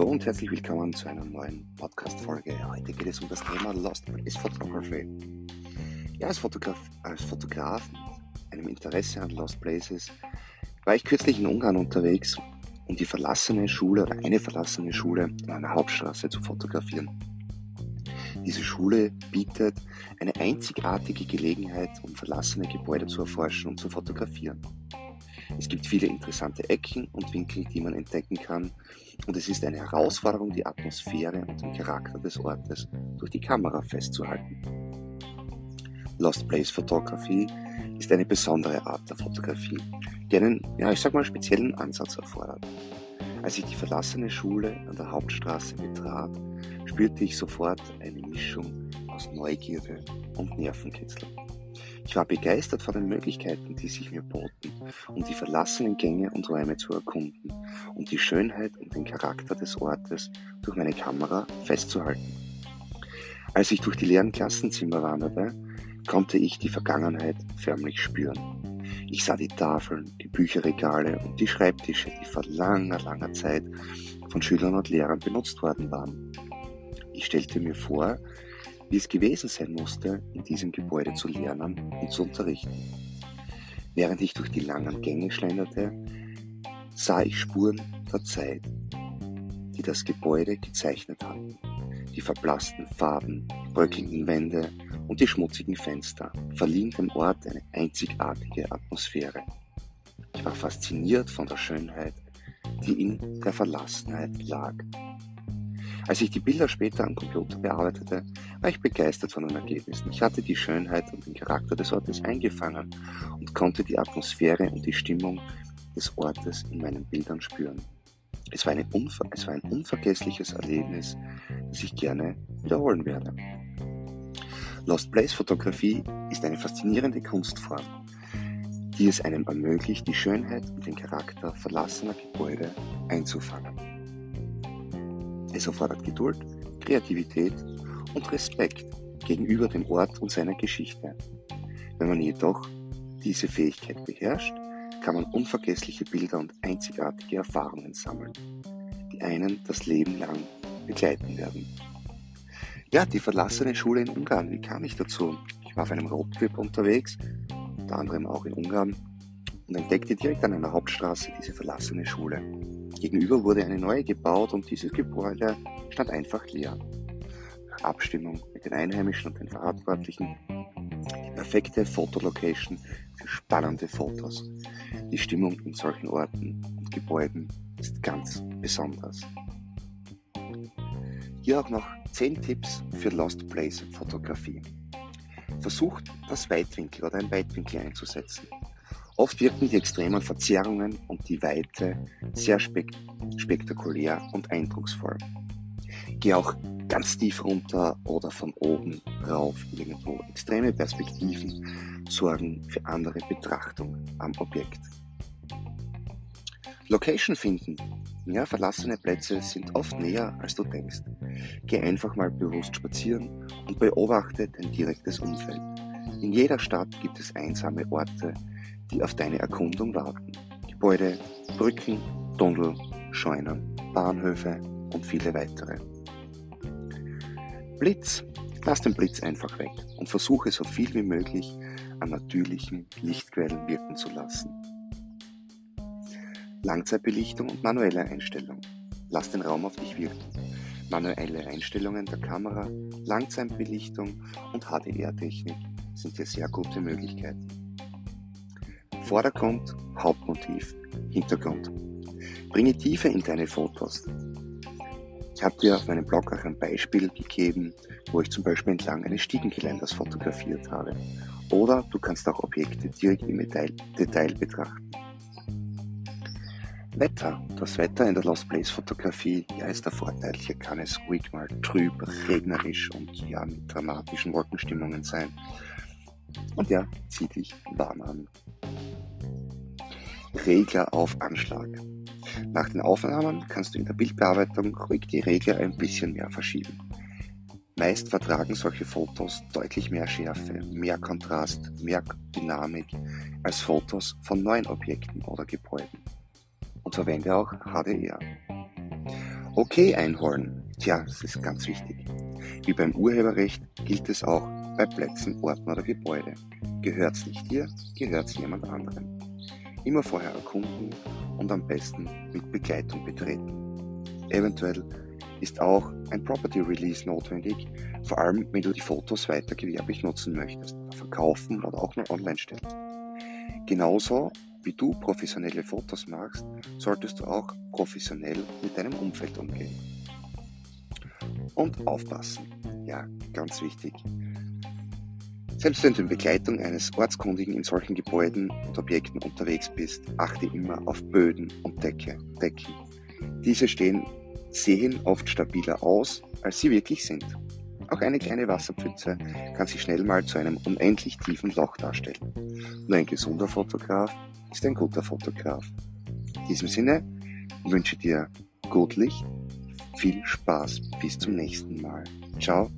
Hallo und herzlich willkommen zu einer neuen Podcast-Folge. Heute geht es um das Thema Lost Place Photography. Ja, als Fotograf, als Fotograf mit einem Interesse an Lost Places war ich kürzlich in Ungarn unterwegs, um die verlassene Schule oder eine verlassene Schule in einer Hauptstraße zu fotografieren. Diese Schule bietet eine einzigartige Gelegenheit, um verlassene Gebäude zu erforschen und zu fotografieren. Es gibt viele interessante Ecken und Winkel, die man entdecken kann. Und es ist eine Herausforderung, die Atmosphäre und den Charakter des Ortes durch die Kamera festzuhalten. Lost Place Photography ist eine besondere Art der Fotografie, die einen, ja, ich sag mal, speziellen Ansatz erfordert. Als ich die verlassene Schule an der Hauptstraße betrat, spürte ich sofort eine Mischung aus Neugierde und Nervenkitzel. Ich war begeistert von den Möglichkeiten, die sich mir boten, um die verlassenen Gänge und Räume zu erkunden und die Schönheit und den Charakter des Ortes durch meine Kamera festzuhalten. Als ich durch die leeren Klassenzimmer wanderte, konnte ich die Vergangenheit förmlich spüren. Ich sah die Tafeln, die Bücherregale und die Schreibtische, die vor langer, langer Zeit von Schülern und Lehrern benutzt worden waren. Ich stellte mir vor, wie es gewesen sein musste, in diesem Gebäude zu lernen und zu unterrichten. Während ich durch die langen Gänge schlenderte, sah ich Spuren der Zeit, die das Gebäude gezeichnet hatten. Die verblassten Farben, bröckelnden Wände und die schmutzigen Fenster verliehen dem Ort eine einzigartige Atmosphäre. Ich war fasziniert von der Schönheit, die in der Verlassenheit lag. Als ich die Bilder später am Computer bearbeitete, war ich begeistert von den Ergebnissen. Ich hatte die Schönheit und den Charakter des Ortes eingefangen und konnte die Atmosphäre und die Stimmung des Ortes in meinen Bildern spüren. Es war, es war, ein unvergessliches Erlebnis, das ich gerne wiederholen werde. Lost Place Fotografie ist eine faszinierende Kunstform, die es einem ermöglicht, die Schönheit und den Charakter verlassener Gebäude einzufangen. Es erfordert Geduld, Kreativität und Respekt gegenüber dem Ort und seiner Geschichte. Wenn man jedoch diese Fähigkeit beherrscht, kann man unvergessliche Bilder und einzigartige Erfahrungen sammeln, die einen das Leben lang begleiten werden. Ja, die verlassene Schule in Ungarn, wie kam ich dazu? Ich war auf einem Roadtrip unterwegs, unter anderem auch in Ungarn, und entdeckte direkt an einer Hauptstraße diese verlassene Schule. Gegenüber wurde eine neue gebaut und dieses Gebäude stand einfach leer. Abstimmung mit den Einheimischen und den Verantwortlichen die perfekte Fotolocation für spannende Fotos. Die Stimmung in solchen Orten und Gebäuden ist ganz besonders. Hier auch noch 10 Tipps für Lost Place Fotografie. Versucht das Weitwinkel oder ein Weitwinkel einzusetzen. Oft wirken die extremen Verzerrungen und die Weite sehr spek spektakulär und eindrucksvoll. Geh auch ganz tief runter oder von oben rauf irgendwo. Extreme Perspektiven sorgen für andere Betrachtung am Objekt. Location finden. Ja, verlassene Plätze sind oft näher, als du denkst. Geh einfach mal bewusst spazieren und beobachte dein direktes Umfeld. In jeder Stadt gibt es einsame Orte, die auf deine Erkundung warten. Gebäude, Brücken, Tunnel, Scheunen, Bahnhöfe und viele weitere. Blitz. Lass den Blitz einfach weg und versuche so viel wie möglich an natürlichen Lichtquellen wirken zu lassen. Langzeitbelichtung und manuelle Einstellung. Lass den Raum auf dich wirken. Manuelle Einstellungen der Kamera, Langzeitbelichtung und HDR-Technik sind hier sehr gute Möglichkeiten. Vordergrund, Hauptmotiv, Hintergrund. Bringe Tiefe in deine Fotos. Ich habe dir auf meinem Blog auch ein Beispiel gegeben, wo ich zum Beispiel entlang eines Stiegengeländers fotografiert habe. Oder du kannst auch Objekte direkt im Detail, Detail betrachten. Wetter. Das Wetter in der Lost Place Fotografie, ja, ist der Vorteil. Hier kann es ruhig mal trüb, regnerisch und ja, mit dramatischen Wolkenstimmungen sein. Und ja, zieh dich warm an. Regler auf Anschlag. Nach den Aufnahmen kannst du in der Bildbearbeitung ruhig die Regler ein bisschen mehr verschieben. Meist vertragen solche Fotos deutlich mehr Schärfe, mehr Kontrast, mehr Dynamik als Fotos von neuen Objekten oder Gebäuden. Und verwende auch HDR. Okay einholen. Tja, das ist ganz wichtig. Wie beim Urheberrecht gilt es auch bei Plätzen, Orten oder Gebäude. Gehört's nicht dir, gehört's jemand anderem. Immer vorher erkunden und am besten mit Begleitung betreten. Eventuell ist auch ein Property Release notwendig, vor allem wenn du die Fotos weiter gewerblich nutzen möchtest, verkaufen oder auch nur online stellen. Genauso wie du professionelle Fotos machst, solltest du auch professionell mit deinem Umfeld umgehen. Und aufpassen. Ja, ganz wichtig. Selbst wenn du in Begleitung eines Ortskundigen in solchen Gebäuden und Objekten unterwegs bist, achte immer auf Böden und Decke, Decken. Diese stehen, sehen oft stabiler aus, als sie wirklich sind. Auch eine kleine Wasserpfütze kann sich schnell mal zu einem unendlich tiefen Loch darstellen. Nur ein gesunder Fotograf ist ein guter Fotograf. In diesem Sinne wünsche dir gut Licht, viel Spaß, bis zum nächsten Mal. Ciao